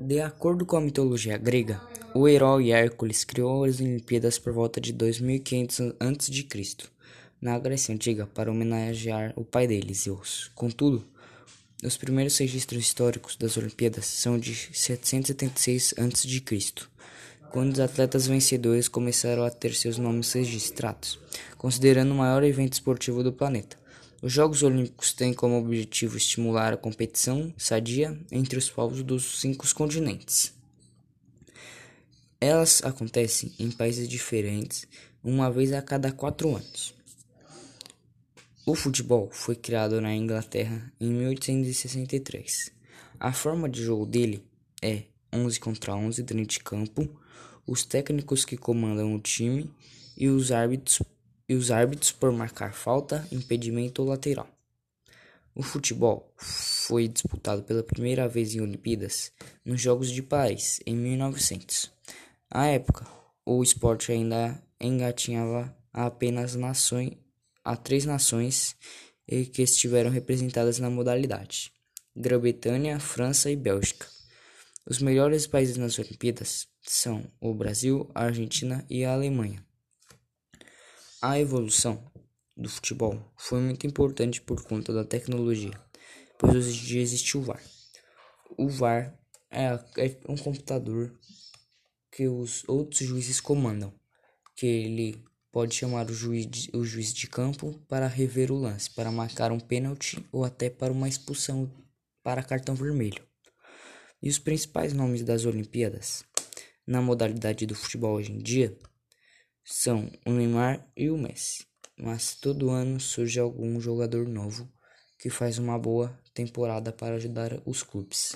De acordo com a mitologia grega, o herói Hércules criou as Olimpíadas por volta de 2500 a.C., na Grécia Antiga, para homenagear o pai dele, Zeus. Contudo, os primeiros registros históricos das Olimpíadas são de 776 a.C., quando os atletas vencedores começaram a ter seus nomes registrados, considerando o maior evento esportivo do planeta. Os Jogos Olímpicos têm como objetivo estimular a competição sadia entre os povos dos cinco continentes. Elas acontecem em países diferentes uma vez a cada quatro anos. O futebol foi criado na Inglaterra em 1863. A forma de jogo dele é 11 contra 11 dentro de campo, os técnicos que comandam o time e os árbitros e os árbitros por marcar falta, impedimento ou lateral. O futebol foi disputado pela primeira vez em Olimpíadas nos Jogos de Paris em 1900. À época, o esporte ainda engatinhava apenas nações, a três nações que estiveram representadas na modalidade: Grã-Bretanha, França e Bélgica. Os melhores países nas Olimpíadas são o Brasil, a Argentina e a Alemanha. A evolução do futebol foi muito importante por conta da tecnologia, pois hoje em dia existe o VAR. O VAR é, é um computador que os outros juízes comandam, que ele pode chamar o juiz, de, o juiz de campo para rever o lance, para marcar um pênalti ou até para uma expulsão para cartão vermelho. E os principais nomes das Olimpíadas na modalidade do futebol hoje em dia são o Neymar e o Messi, mas todo ano surge algum jogador novo que faz uma boa temporada para ajudar os clubes.